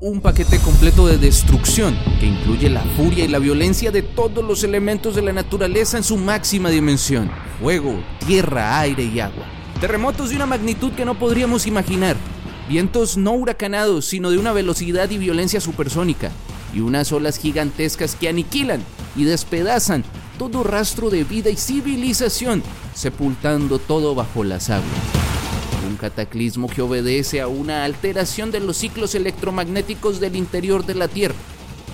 Un paquete completo de destrucción que incluye la furia y la violencia de todos los elementos de la naturaleza en su máxima dimensión. Fuego, tierra, aire y agua. Terremotos de una magnitud que no podríamos imaginar. Vientos no huracanados, sino de una velocidad y violencia supersónica. Y unas olas gigantescas que aniquilan y despedazan todo rastro de vida y civilización, sepultando todo bajo las aguas cataclismo que obedece a una alteración de los ciclos electromagnéticos del interior de la Tierra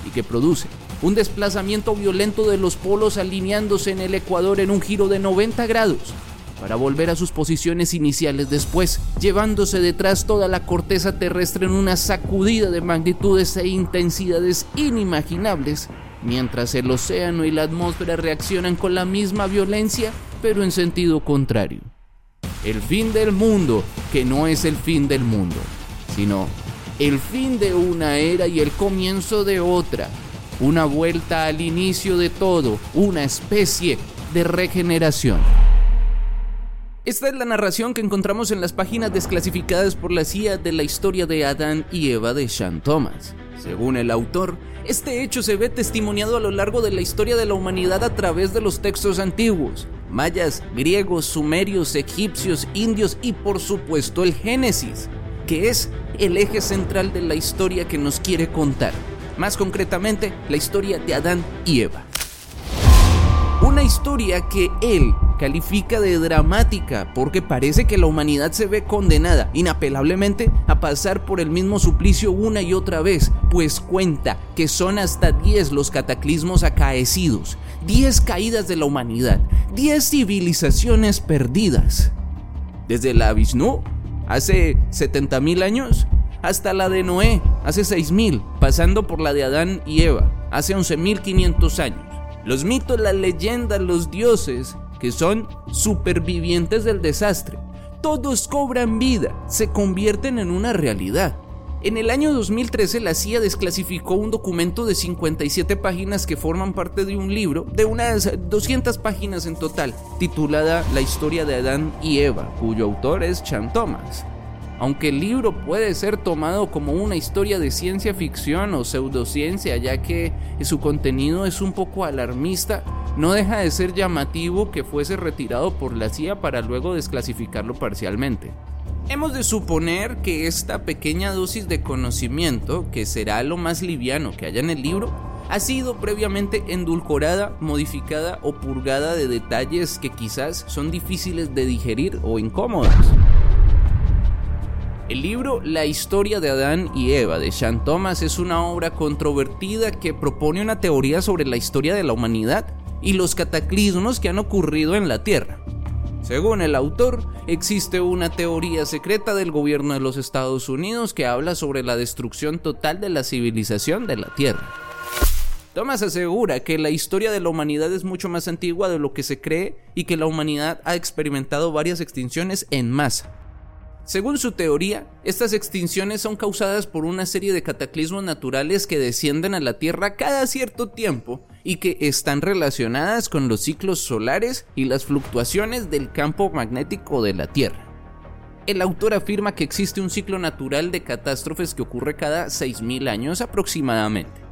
y que produce un desplazamiento violento de los polos alineándose en el ecuador en un giro de 90 grados para volver a sus posiciones iniciales después, llevándose detrás toda la corteza terrestre en una sacudida de magnitudes e intensidades inimaginables, mientras el océano y la atmósfera reaccionan con la misma violencia, pero en sentido contrario el fin del mundo, que no es el fin del mundo, sino el fin de una era y el comienzo de otra, una vuelta al inicio de todo, una especie de regeneración. Esta es la narración que encontramos en las páginas desclasificadas por la CIA de la historia de Adán y Eva de Sean Thomas. Según el autor, este hecho se ve testimoniado a lo largo de la historia de la humanidad a través de los textos antiguos, mayas, griegos, sumerios, egipcios, indios y por supuesto el Génesis, que es el eje central de la historia que nos quiere contar. Más concretamente, la historia de Adán y Eva. Una historia que él califica de dramática porque parece que la humanidad se ve condenada inapelablemente a pasar por el mismo suplicio una y otra vez, pues cuenta que son hasta 10 los cataclismos acaecidos, 10 caídas de la humanidad, 10 civilizaciones perdidas. Desde la Vishnu, hace 70.000 años, hasta la de Noé, hace 6.000, pasando por la de Adán y Eva, hace 11.500 años. Los mitos, las leyendas, los dioses, que son supervivientes del desastre. Todos cobran vida, se convierten en una realidad. En el año 2013 la CIA desclasificó un documento de 57 páginas que forman parte de un libro de unas 200 páginas en total, titulada La historia de Adán y Eva, cuyo autor es Chan Thomas. Aunque el libro puede ser tomado como una historia de ciencia ficción o pseudociencia, ya que su contenido es un poco alarmista, no deja de ser llamativo que fuese retirado por la CIA para luego desclasificarlo parcialmente. Hemos de suponer que esta pequeña dosis de conocimiento, que será lo más liviano que haya en el libro, ha sido previamente endulcorada, modificada o purgada de detalles que quizás son difíciles de digerir o incómodos. El libro La historia de Adán y Eva de Sean Thomas es una obra controvertida que propone una teoría sobre la historia de la humanidad y los cataclismos que han ocurrido en la Tierra. Según el autor, existe una teoría secreta del gobierno de los Estados Unidos que habla sobre la destrucción total de la civilización de la Tierra. Thomas asegura que la historia de la humanidad es mucho más antigua de lo que se cree y que la humanidad ha experimentado varias extinciones en masa. Según su teoría, estas extinciones son causadas por una serie de cataclismos naturales que descienden a la Tierra cada cierto tiempo y que están relacionadas con los ciclos solares y las fluctuaciones del campo magnético de la Tierra. El autor afirma que existe un ciclo natural de catástrofes que ocurre cada 6.000 años aproximadamente.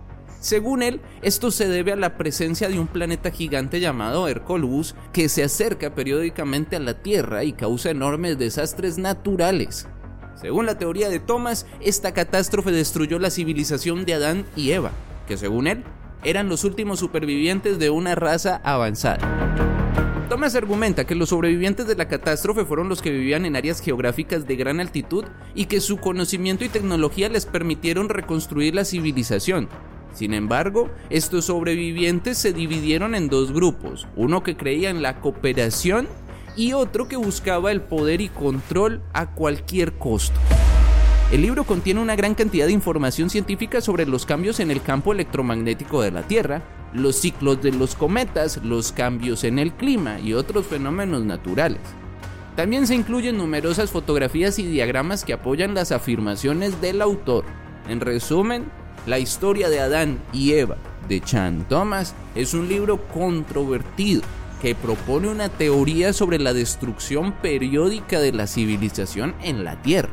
Según él, esto se debe a la presencia de un planeta gigante llamado Hercolus que se acerca periódicamente a la Tierra y causa enormes desastres naturales. Según la teoría de Thomas, esta catástrofe destruyó la civilización de Adán y Eva, que según él eran los últimos supervivientes de una raza avanzada. Thomas argumenta que los sobrevivientes de la catástrofe fueron los que vivían en áreas geográficas de gran altitud y que su conocimiento y tecnología les permitieron reconstruir la civilización, sin embargo, estos sobrevivientes se dividieron en dos grupos, uno que creía en la cooperación y otro que buscaba el poder y control a cualquier costo. El libro contiene una gran cantidad de información científica sobre los cambios en el campo electromagnético de la Tierra, los ciclos de los cometas, los cambios en el clima y otros fenómenos naturales. También se incluyen numerosas fotografías y diagramas que apoyan las afirmaciones del autor. En resumen, la historia de Adán y Eva de Chan Thomas es un libro controvertido que propone una teoría sobre la destrucción periódica de la civilización en la Tierra.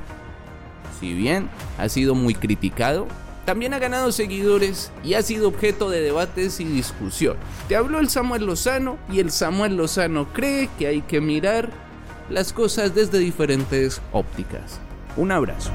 Si bien ha sido muy criticado, también ha ganado seguidores y ha sido objeto de debates y discusión. Te habló el Samuel Lozano y el Samuel Lozano cree que hay que mirar las cosas desde diferentes ópticas. Un abrazo.